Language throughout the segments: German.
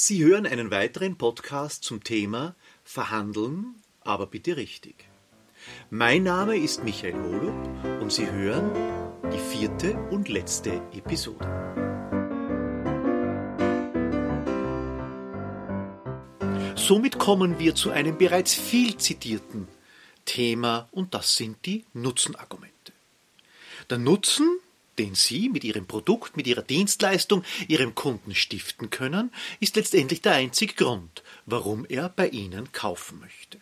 Sie hören einen weiteren Podcast zum Thema Verhandeln, aber bitte richtig. Mein Name ist Michael Holub und Sie hören die vierte und letzte Episode. Somit kommen wir zu einem bereits viel zitierten Thema und das sind die Nutzenargumente. Der Nutzen den Sie mit Ihrem Produkt, mit Ihrer Dienstleistung Ihrem Kunden stiften können, ist letztendlich der einzige Grund, warum er bei Ihnen kaufen möchte.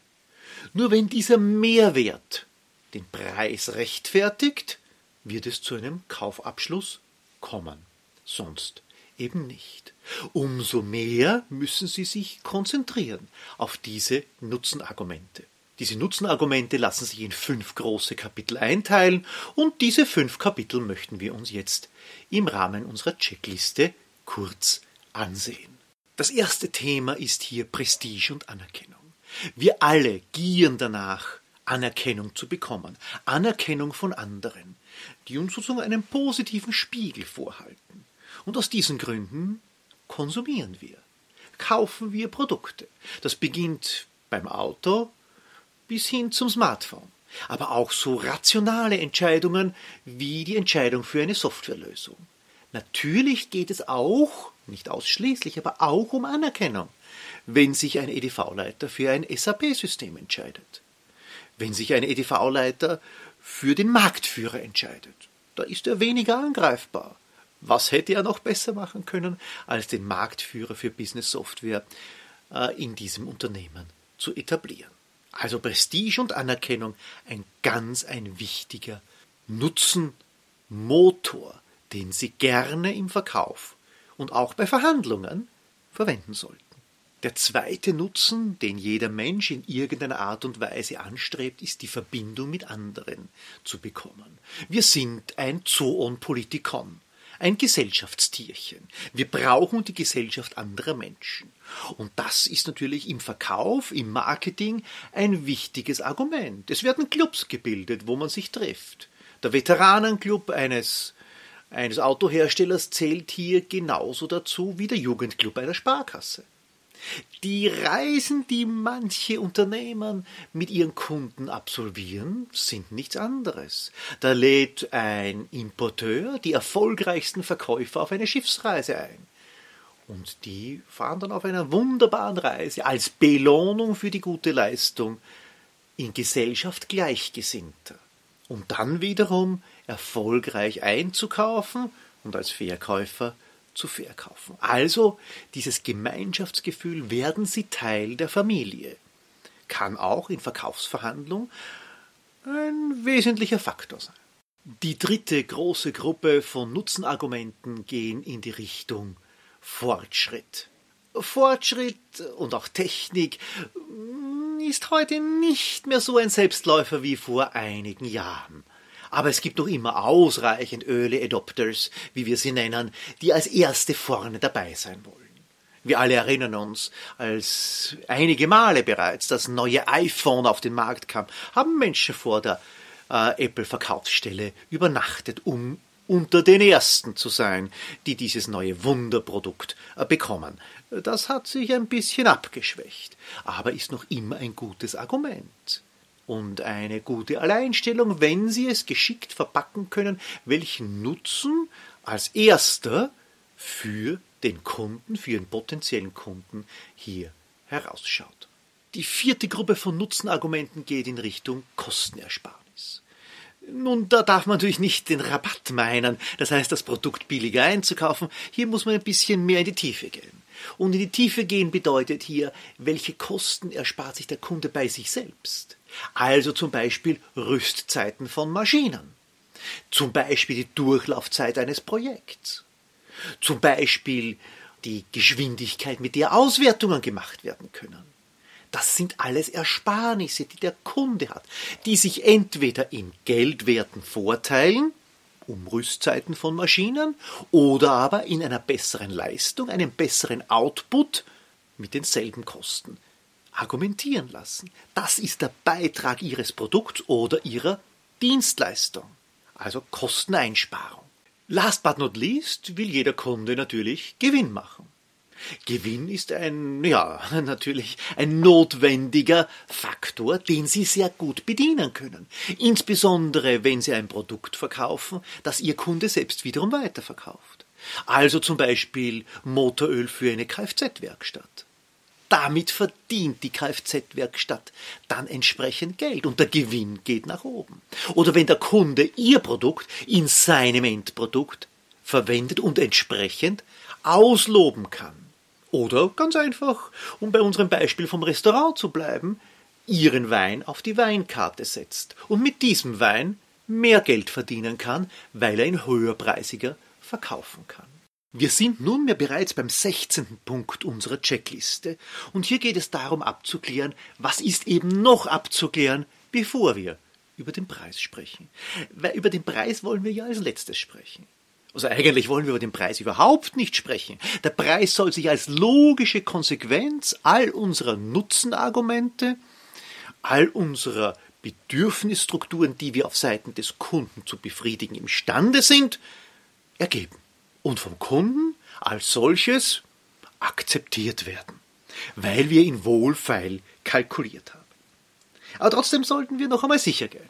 Nur wenn dieser Mehrwert den Preis rechtfertigt, wird es zu einem Kaufabschluss kommen. Sonst eben nicht. Umso mehr müssen Sie sich konzentrieren auf diese Nutzenargumente. Diese Nutzenargumente lassen sich in fünf große Kapitel einteilen und diese fünf Kapitel möchten wir uns jetzt im Rahmen unserer Checkliste kurz ansehen. Das erste Thema ist hier Prestige und Anerkennung. Wir alle gieren danach, Anerkennung zu bekommen, Anerkennung von anderen, die uns sozusagen einen positiven Spiegel vorhalten. Und aus diesen Gründen konsumieren wir, kaufen wir Produkte. Das beginnt beim Auto, bis hin zum Smartphone. Aber auch so rationale Entscheidungen wie die Entscheidung für eine Softwarelösung. Natürlich geht es auch, nicht ausschließlich, aber auch um Anerkennung, wenn sich ein EDV-Leiter für ein SAP-System entscheidet. Wenn sich ein EDV-Leiter für den Marktführer entscheidet. Da ist er weniger angreifbar. Was hätte er noch besser machen können, als den Marktführer für Business Software äh, in diesem Unternehmen zu etablieren? Also Prestige und Anerkennung ein ganz ein wichtiger Nutzenmotor, den Sie gerne im Verkauf und auch bei Verhandlungen verwenden sollten. Der zweite Nutzen, den jeder Mensch in irgendeiner Art und Weise anstrebt, ist die Verbindung mit anderen zu bekommen. Wir sind ein Zoon Politikon ein Gesellschaftstierchen. Wir brauchen die Gesellschaft anderer Menschen. Und das ist natürlich im Verkauf, im Marketing ein wichtiges Argument. Es werden Clubs gebildet, wo man sich trifft. Der Veteranenclub eines, eines Autoherstellers zählt hier genauso dazu wie der Jugendclub einer Sparkasse. Die Reisen, die manche Unternehmen mit ihren Kunden absolvieren, sind nichts anderes. Da lädt ein Importeur die erfolgreichsten Verkäufer auf eine Schiffsreise ein. Und die fahren dann auf einer wunderbaren Reise als Belohnung für die gute Leistung in Gesellschaft Gleichgesinnter, um dann wiederum erfolgreich einzukaufen und als Verkäufer zu verkaufen. Also dieses Gemeinschaftsgefühl, werden Sie Teil der Familie, kann auch in Verkaufsverhandlungen ein wesentlicher Faktor sein. Die dritte große Gruppe von Nutzenargumenten gehen in die Richtung Fortschritt. Fortschritt und auch Technik ist heute nicht mehr so ein Selbstläufer wie vor einigen Jahren. Aber es gibt noch immer ausreichend Early Adopters, wie wir sie nennen, die als erste vorne dabei sein wollen. Wir alle erinnern uns, als einige Male bereits das neue iPhone auf den Markt kam, haben Menschen vor der äh, Apple-Verkaufsstelle übernachtet, um unter den Ersten zu sein, die dieses neue Wunderprodukt äh, bekommen. Das hat sich ein bisschen abgeschwächt, aber ist noch immer ein gutes Argument und eine gute Alleinstellung, wenn Sie es geschickt verpacken können, welchen Nutzen als erster für den Kunden, für Ihren potenziellen Kunden hier herausschaut. Die vierte Gruppe von Nutzenargumenten geht in Richtung Kostenersparnis. Nun, da darf man natürlich nicht den Rabatt meinen, das heißt, das Produkt billiger einzukaufen. Hier muss man ein bisschen mehr in die Tiefe gehen. Und in die Tiefe gehen bedeutet hier, welche Kosten erspart sich der Kunde bei sich selbst. Also zum Beispiel Rüstzeiten von Maschinen. Zum Beispiel die Durchlaufzeit eines Projekts. Zum Beispiel die Geschwindigkeit, mit der Auswertungen gemacht werden können. Das sind alles Ersparnisse, die der Kunde hat, die sich entweder in geldwerten Vorteilen, um Rüstzeiten von Maschinen, oder aber in einer besseren Leistung, einem besseren Output mit denselben Kosten argumentieren lassen. Das ist der Beitrag Ihres Produkts oder Ihrer Dienstleistung, also Kosteneinsparung. Last but not least will jeder Kunde natürlich Gewinn machen. Gewinn ist ein, ja, natürlich ein notwendiger Faktor, den Sie sehr gut bedienen können. Insbesondere, wenn Sie ein Produkt verkaufen, das Ihr Kunde selbst wiederum weiterverkauft. Also zum Beispiel Motoröl für eine Kfz-Werkstatt. Damit verdient die Kfz-Werkstatt dann entsprechend Geld und der Gewinn geht nach oben. Oder wenn der Kunde Ihr Produkt in seinem Endprodukt verwendet und entsprechend ausloben kann. Oder ganz einfach, um bei unserem Beispiel vom Restaurant zu bleiben, Ihren Wein auf die Weinkarte setzt und mit diesem Wein mehr Geld verdienen kann, weil er ihn höherpreisiger verkaufen kann. Wir sind nunmehr bereits beim 16. Punkt unserer Checkliste und hier geht es darum abzuklären, was ist eben noch abzuklären, bevor wir über den Preis sprechen. Weil über den Preis wollen wir ja als letztes sprechen. Also eigentlich wollen wir über den Preis überhaupt nicht sprechen. Der Preis soll sich als logische Konsequenz all unserer Nutzenargumente, all unserer Bedürfnisstrukturen, die wir auf Seiten des Kunden zu befriedigen imstande sind, ergeben und vom Kunden als solches akzeptiert werden, weil wir ihn wohlfeil kalkuliert haben. Aber trotzdem sollten wir noch einmal sicher gehen,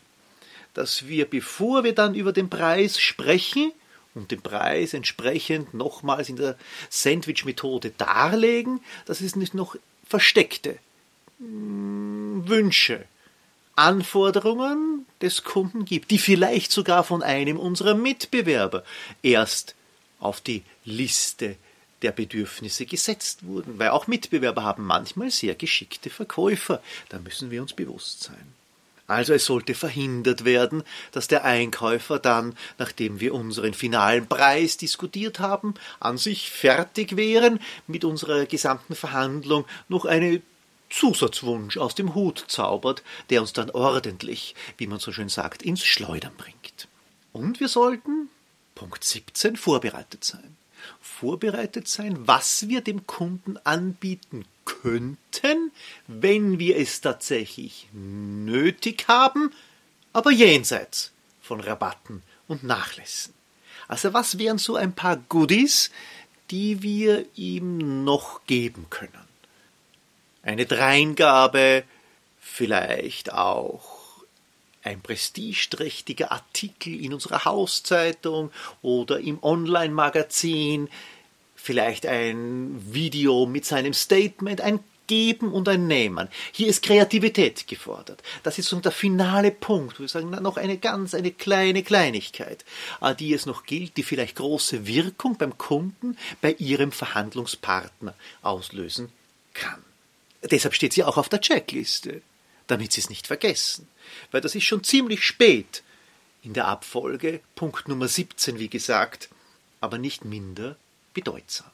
dass wir, bevor wir dann über den Preis sprechen und den Preis entsprechend nochmals in der Sandwich-Methode darlegen, dass es nicht noch versteckte hm, Wünsche, Anforderungen des Kunden gibt, die vielleicht sogar von einem unserer Mitbewerber erst auf die Liste der Bedürfnisse gesetzt wurden, weil auch Mitbewerber haben manchmal sehr geschickte Verkäufer, da müssen wir uns bewusst sein. Also es sollte verhindert werden, dass der Einkäufer dann, nachdem wir unseren finalen Preis diskutiert haben, an sich fertig wären mit unserer gesamten Verhandlung noch eine Zusatzwunsch aus dem Hut zaubert, der uns dann ordentlich, wie man so schön sagt, ins Schleudern bringt. Und wir sollten, Punkt 17 vorbereitet sein. Vorbereitet sein, was wir dem Kunden anbieten könnten, wenn wir es tatsächlich nötig haben, aber jenseits von Rabatten und Nachlässen. Also was wären so ein paar Goodies, die wir ihm noch geben können? Eine Dreingabe, vielleicht auch ein prestigeträchtiger Artikel in unserer Hauszeitung oder im Online-Magazin, vielleicht ein Video mit seinem Statement, ein Geben und ein Nehmen. Hier ist Kreativität gefordert. Das ist so der finale Punkt. Wir sagen noch eine ganz, eine kleine Kleinigkeit, äh, die es noch gilt, die vielleicht große Wirkung beim Kunden, bei ihrem Verhandlungspartner auslösen kann. Deshalb steht sie auch auf der Checkliste damit Sie es nicht vergessen. Weil das ist schon ziemlich spät in der Abfolge, Punkt Nummer 17, wie gesagt, aber nicht minder bedeutsam.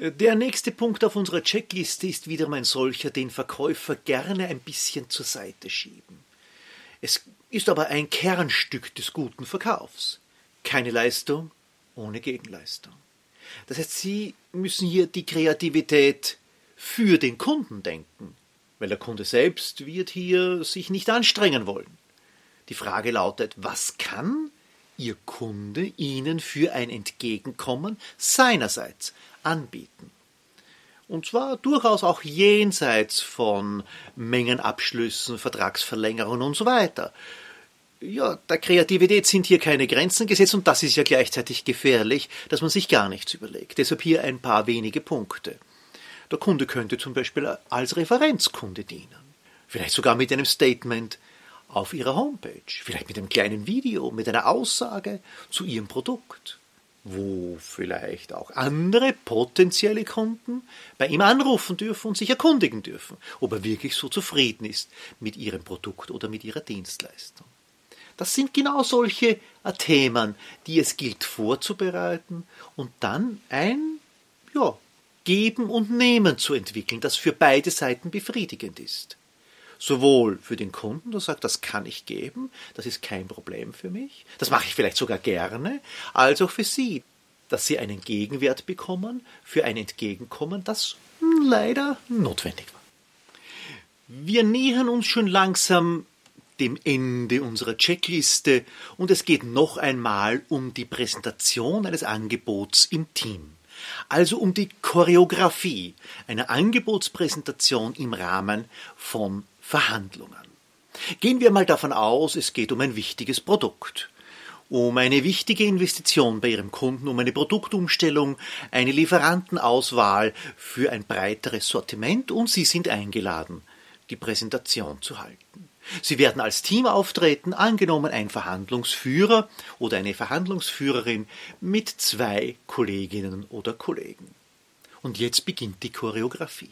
Der nächste Punkt auf unserer Checkliste ist wieder ein solcher, den Verkäufer gerne ein bisschen zur Seite schieben. Es ist aber ein Kernstück des guten Verkaufs. Keine Leistung ohne Gegenleistung. Das heißt, Sie müssen hier die Kreativität für den Kunden denken, weil der Kunde selbst wird hier sich nicht anstrengen wollen. Die Frage lautet, was kann Ihr Kunde Ihnen für ein Entgegenkommen seinerseits anbieten? Und zwar durchaus auch jenseits von Mengenabschlüssen, Vertragsverlängerungen und so weiter. Ja, der Kreativität sind hier keine Grenzen gesetzt und das ist ja gleichzeitig gefährlich, dass man sich gar nichts überlegt. Deshalb hier ein paar wenige Punkte. Der Kunde könnte zum Beispiel als Referenzkunde dienen. Vielleicht sogar mit einem Statement auf Ihrer Homepage. Vielleicht mit einem kleinen Video, mit einer Aussage zu Ihrem Produkt. Wo vielleicht auch andere potenzielle Kunden bei ihm anrufen dürfen und sich erkundigen dürfen, ob er wirklich so zufrieden ist mit Ihrem Produkt oder mit Ihrer Dienstleistung. Das sind genau solche Themen, die es gilt vorzubereiten und dann ein ja, Geben und Nehmen zu entwickeln, das für beide Seiten befriedigend ist. Sowohl für den Kunden, der sagt, das kann ich geben, das ist kein Problem für mich, das mache ich vielleicht sogar gerne, als auch für Sie, dass Sie einen Gegenwert bekommen für ein Entgegenkommen, das leider notwendig war. Wir nähern uns schon langsam dem Ende unserer Checkliste und es geht noch einmal um die Präsentation eines Angebots im Team. Also um die Choreografie einer Angebotspräsentation im Rahmen von Verhandlungen. Gehen wir mal davon aus, es geht um ein wichtiges Produkt um eine wichtige Investition bei Ihrem Kunden, um eine Produktumstellung, eine Lieferantenauswahl für ein breiteres Sortiment und Sie sind eingeladen, die Präsentation zu halten. Sie werden als Team auftreten, angenommen ein Verhandlungsführer oder eine Verhandlungsführerin mit zwei Kolleginnen oder Kollegen. Und jetzt beginnt die Choreografie.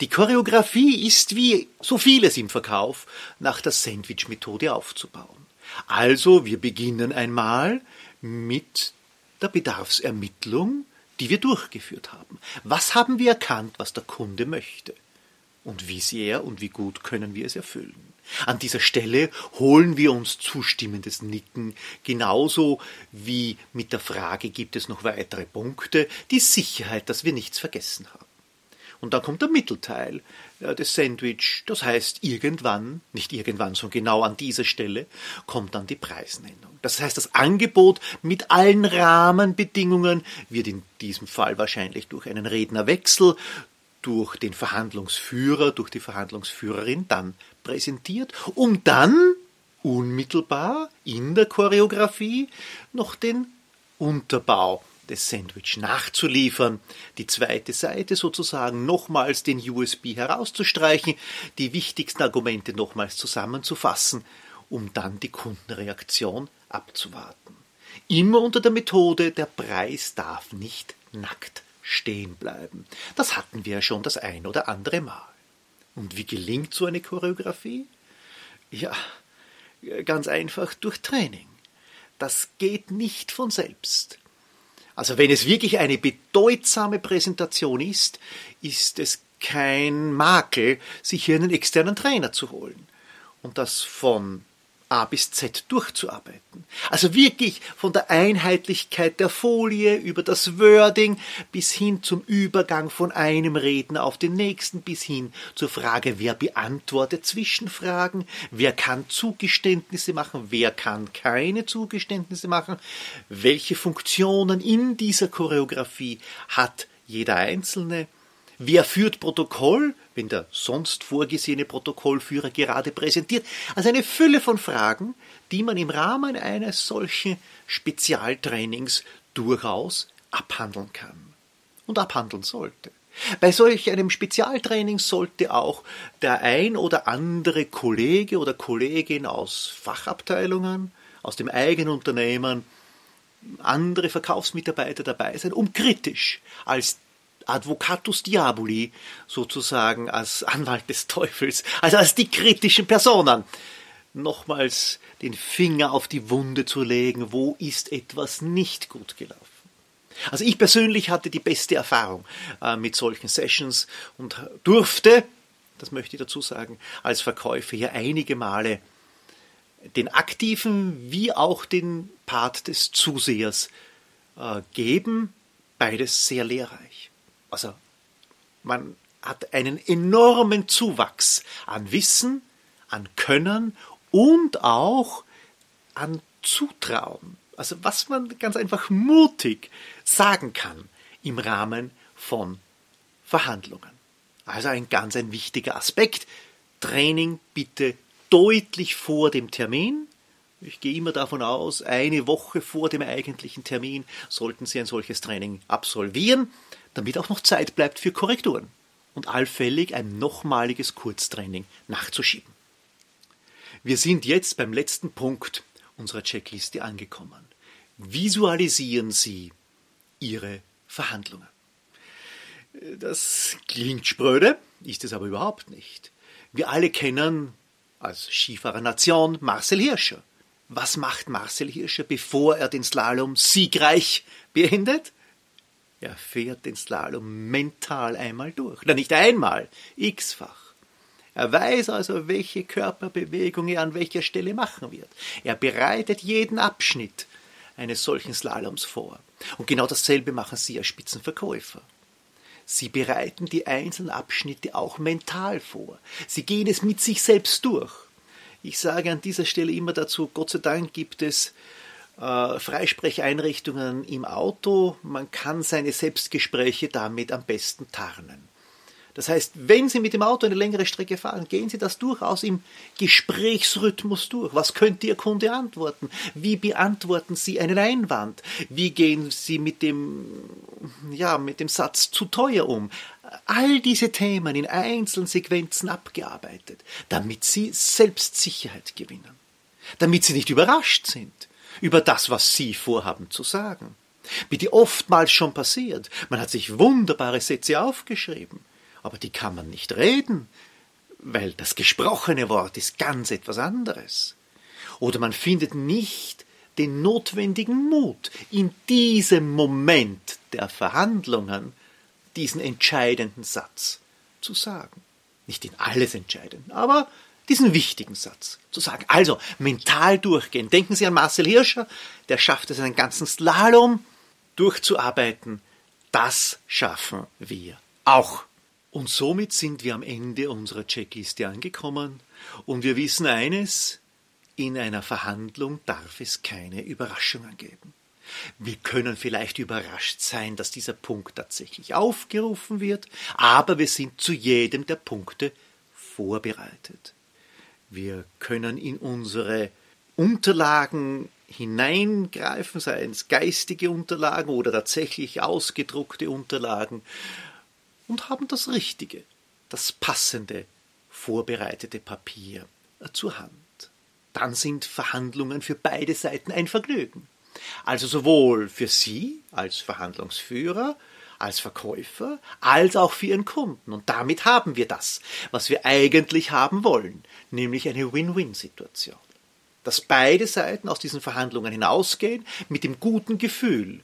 Die Choreografie ist wie so vieles im Verkauf nach der Sandwich-Methode aufzubauen. Also wir beginnen einmal mit der Bedarfsermittlung, die wir durchgeführt haben. Was haben wir erkannt, was der Kunde möchte? Und wie sehr und wie gut können wir es erfüllen? An dieser Stelle holen wir uns zustimmendes Nicken, genauso wie mit der Frage, gibt es noch weitere Punkte, die Sicherheit, dass wir nichts vergessen haben. Und dann kommt der Mittelteil äh, des Sandwich. Das heißt, irgendwann, nicht irgendwann, sondern genau an dieser Stelle, kommt dann die Preisnennung. Das heißt, das Angebot mit allen Rahmenbedingungen wird in diesem Fall wahrscheinlich durch einen Rednerwechsel, durch den Verhandlungsführer, durch die Verhandlungsführerin dann präsentiert, um dann unmittelbar in der Choreografie noch den Unterbau des Sandwich nachzuliefern, die zweite Seite sozusagen nochmals den USB herauszustreichen, die wichtigsten Argumente nochmals zusammenzufassen, um dann die Kundenreaktion abzuwarten. Immer unter der Methode, der Preis darf nicht nackt stehen bleiben. Das hatten wir ja schon das ein oder andere Mal. Und wie gelingt so eine Choreografie? Ja, ganz einfach durch Training. Das geht nicht von selbst. Also wenn es wirklich eine bedeutsame Präsentation ist, ist es kein Makel, sich hier einen externen Trainer zu holen und das von A bis Z durchzuarbeiten. Also wirklich von der Einheitlichkeit der Folie über das Wording bis hin zum Übergang von einem Redner auf den nächsten bis hin zur Frage, wer beantwortet Zwischenfragen, wer kann Zugeständnisse machen, wer kann keine Zugeständnisse machen, welche Funktionen in dieser Choreografie hat jeder Einzelne, Wer führt Protokoll, wenn der sonst vorgesehene Protokollführer gerade präsentiert? Also eine Fülle von Fragen, die man im Rahmen eines solchen Spezialtrainings durchaus abhandeln kann und abhandeln sollte. Bei solch einem Spezialtraining sollte auch der ein oder andere Kollege oder Kollegin aus Fachabteilungen, aus dem eigenen Unternehmen, andere Verkaufsmitarbeiter dabei sein, um kritisch als Advocatus Diaboli sozusagen als Anwalt des Teufels, also als die kritischen Personen, nochmals den Finger auf die Wunde zu legen, wo ist etwas nicht gut gelaufen. Also ich persönlich hatte die beste Erfahrung äh, mit solchen Sessions und durfte, das möchte ich dazu sagen, als Verkäufer hier einige Male den aktiven wie auch den Part des Zusehers äh, geben, beides sehr lehrreich. Also man hat einen enormen Zuwachs an Wissen, an Können und auch an Zutrauen. Also was man ganz einfach mutig sagen kann im Rahmen von Verhandlungen. Also ein ganz ein wichtiger Aspekt. Training bitte deutlich vor dem Termin. Ich gehe immer davon aus, eine Woche vor dem eigentlichen Termin sollten Sie ein solches Training absolvieren damit auch noch Zeit bleibt für Korrekturen und allfällig ein nochmaliges Kurztraining nachzuschieben. Wir sind jetzt beim letzten Punkt unserer Checkliste angekommen. Visualisieren Sie Ihre Verhandlungen. Das klingt spröde, ist es aber überhaupt nicht. Wir alle kennen als Skifahrer Nation Marcel Hirscher. Was macht Marcel Hirscher, bevor er den Slalom siegreich beendet? Er fährt den Slalom mental einmal durch. Na, nicht einmal, x-fach. Er weiß also, welche Körperbewegung er an welcher Stelle machen wird. Er bereitet jeden Abschnitt eines solchen Slaloms vor. Und genau dasselbe machen Sie als Spitzenverkäufer. Sie bereiten die einzelnen Abschnitte auch mental vor. Sie gehen es mit sich selbst durch. Ich sage an dieser Stelle immer dazu, Gott sei Dank gibt es äh, Freisprecheinrichtungen im Auto. Man kann seine Selbstgespräche damit am besten tarnen. Das heißt, wenn Sie mit dem Auto eine längere Strecke fahren, gehen Sie das durchaus im Gesprächsrhythmus durch. Was könnte Ihr Kunde antworten? Wie beantworten Sie einen Einwand? Wie gehen Sie mit dem, ja, mit dem Satz zu teuer um? All diese Themen in einzelnen Sequenzen abgearbeitet, damit Sie Selbstsicherheit gewinnen. Damit Sie nicht überrascht sind über das, was Sie vorhaben zu sagen. Wie die oftmals schon passiert. Man hat sich wunderbare Sätze aufgeschrieben aber die kann man nicht reden, weil das gesprochene Wort ist ganz etwas anderes. Oder man findet nicht den notwendigen Mut, in diesem Moment der Verhandlungen diesen entscheidenden Satz zu sagen. Nicht in alles entscheidend, aber diesen wichtigen Satz zu sagen. Also mental durchgehen. Denken Sie an Marcel Hirscher, der schafft es einen ganzen Slalom durchzuarbeiten. Das schaffen wir auch. Und somit sind wir am Ende unserer Checkliste angekommen und wir wissen eines, in einer Verhandlung darf es keine Überraschungen geben. Wir können vielleicht überrascht sein, dass dieser Punkt tatsächlich aufgerufen wird, aber wir sind zu jedem der Punkte vorbereitet. Wir können in unsere Unterlagen hineingreifen, seien es geistige Unterlagen oder tatsächlich ausgedruckte Unterlagen, und haben das Richtige, das passende, vorbereitete Papier zur Hand. Dann sind Verhandlungen für beide Seiten ein Vergnügen. Also sowohl für Sie als Verhandlungsführer, als Verkäufer, als auch für Ihren Kunden. Und damit haben wir das, was wir eigentlich haben wollen, nämlich eine Win-Win-Situation. Dass beide Seiten aus diesen Verhandlungen hinausgehen mit dem guten Gefühl,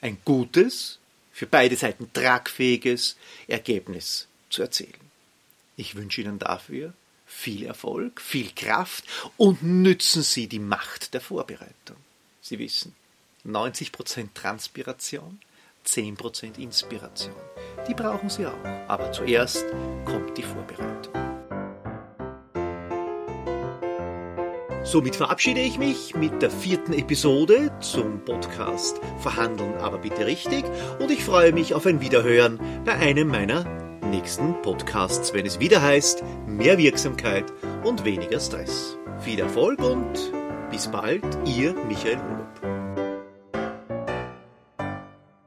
ein gutes, für beide Seiten tragfähiges Ergebnis zu erzielen. Ich wünsche Ihnen dafür viel Erfolg, viel Kraft und nützen Sie die Macht der Vorbereitung. Sie wissen, 90% Transpiration, 10% Inspiration. Die brauchen Sie auch. Aber zuerst kommt die Vorbereitung. Somit verabschiede ich mich mit der vierten Episode zum Podcast Verhandeln aber bitte richtig und ich freue mich auf ein Wiederhören bei einem meiner nächsten Podcasts, wenn es wieder heißt mehr Wirksamkeit und weniger Stress. Viel Erfolg und bis bald, Ihr Michael Holub.